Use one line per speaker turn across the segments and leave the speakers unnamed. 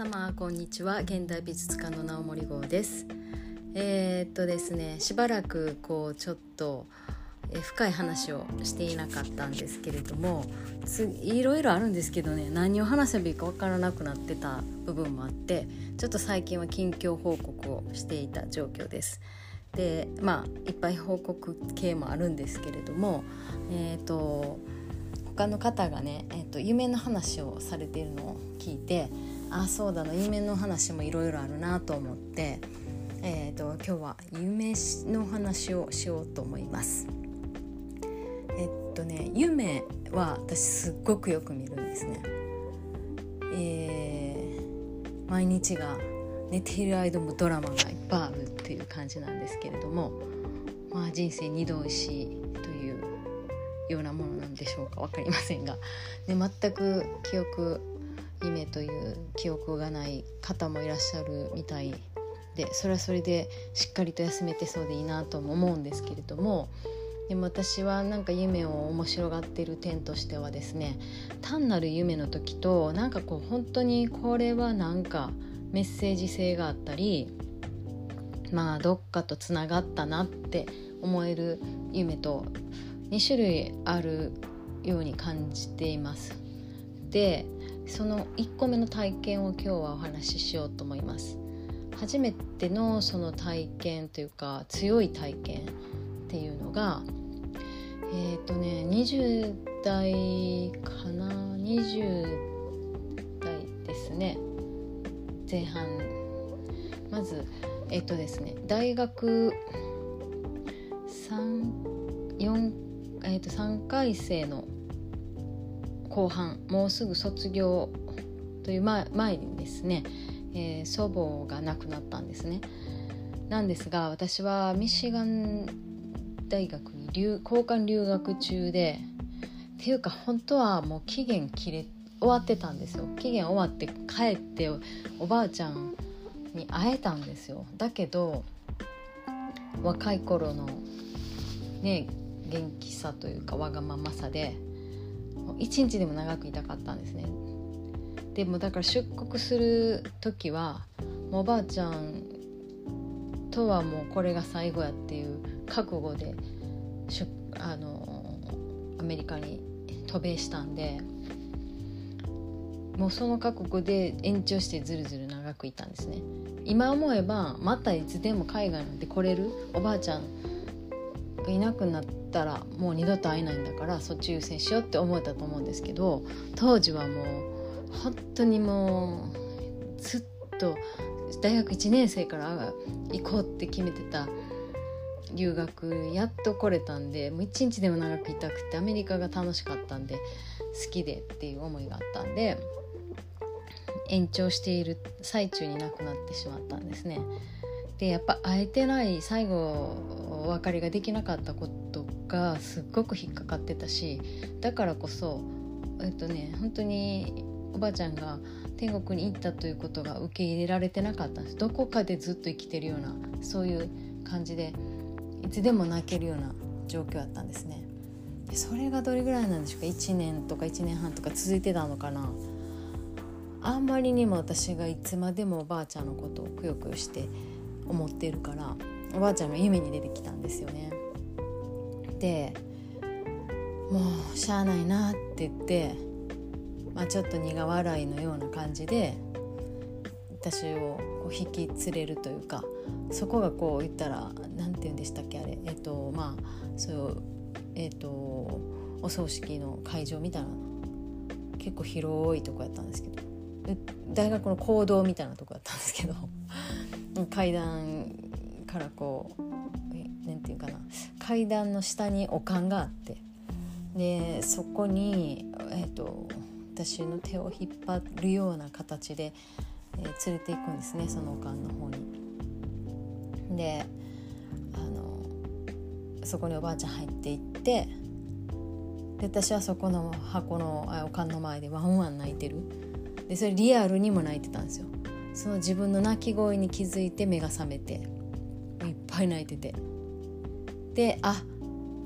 様こんにちは現代美術家の直森号ですえー、っとですねしばらくこうちょっと深い話をしていなかったんですけれどもいろいろあるんですけどね何を話せばいいか分からなくなってた部分もあってちょっと最近は近況報告をしていた状況です。でまあいっぱい報告系もあるんですけれどもえっ、ー、と他の方がね、えーと、夢の話をされているのを聞いてあそうだな夢の話もいろいろあるなと思って、えーと、今日は夢の話をしようと思います。えっとね夢は私すっごくよく見るんですね。えー、毎日が寝ている間もドラマがいっぱいあるっていう感じなんですけれどもまあ人生二度おいしいというようなものなんでしょうか分かりませんが、で全く記憶夢という記憶がない方もいらっしゃるみたいでそれはそれでしっかりと休めてそうでいいなとも思うんですけれどもでも私はなんか夢を面白がってる点としてはですね単なる夢の時となんかこう本当にこれはなんかメッセージ性があったりまあどっかとつながったなって思える夢と2種類あるように感じています。でその1個目の体験を今日はお話ししようと思います。初めてのその体験というか強い体験っていうのがえっ、ー、とね20代かな？20代ですね。前半。まずえっ、ー、とですね大学34えー、と3回生の後半もうすぐ卒業という前にですね、えー、祖母が亡くなったんですね。なんですが私はミシガン大学に留交換留学中でっていうか本当はもう期限切れ終わってたんですよ期限終わって帰っておばあちゃんに会えたんですよだけど若い頃のね元気さというかわがままさで一日でも長くいたかったんですね。でもだから出国する時はもうおばあちゃんとはもうこれが最後やっていう覚悟であのアメリカに渡米したんでもうその覚悟で延長してずるずる長くいたんですね。今思えばまたいつでも海外なんて来れるおばあちゃんがいなくなったらもう二度と会えないんだからそっち優先しようって思えたと思うんですけど当時はもう本当にもうずっと大学1年生から行こうって決めてた留学やっと来れたんでもう一日でも長くいたくてアメリカが楽しかったんで好きでっていう思いがあったんで延長している最中に亡くなってしまったんですね。でやっぱ会えてない最後お別れができなかったことがすっごく引っかかってたしだからこそえっとね本当におばあちゃんが天国に行ったということが受け入れられてなかったんです。どこかでずっと生きてるようなそういう感じでいつでも泣けるような状況だったんですね。でそれがどれぐらいなんでしょうか？1年とか1年半とか続いてたのかな？あんまりにも私がいつまでもおばあちゃんのことをくよくよして思ってるからおばあちゃんが夢に出てきたんですよね。でもうしゃあないなって言って、まあ、ちょっと苦笑いのような感じで私をこう引き連れるというかそこがこう言ったら何て言うんでしたっけあれえっとまあそうえっとお葬式の会場みたいな結構広いとこやったんですけど大学の講堂みたいなとこやったんですけど階段からこう何て言うかな階段の下におかんがあってでそこに、えーと、私の手を引っ張るような形で、えー、連れていくんですねそのおかんの方に。であのそこにおばあちゃん入っていってで私はそこの箱のあおかんの前でワンワン泣いてるでそれリアルにも泣いてたんですよ。その自分の泣き声に気づいて目が覚めていっぱい泣いててであ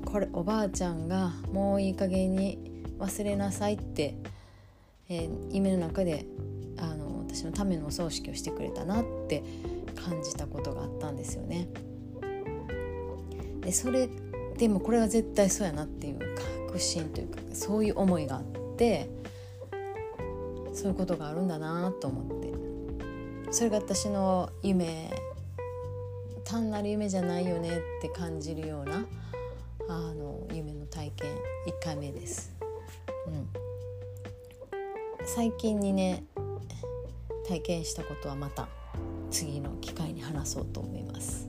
これおばあちゃんがもういい加減に忘れなさいって、えー、夢の中であの私のためのお葬式をしてくれたなって感じたことがあったんですよね。でそれでもこれは絶対そうやなっていう確信というかそういう思いがあってそういうことがあるんだなと思ってそれが私の夢単なる夢じゃないよねって感じるようなあの夢の体験1回目です。うん、最近にね体験したことはまた次の機会に話そうと思います。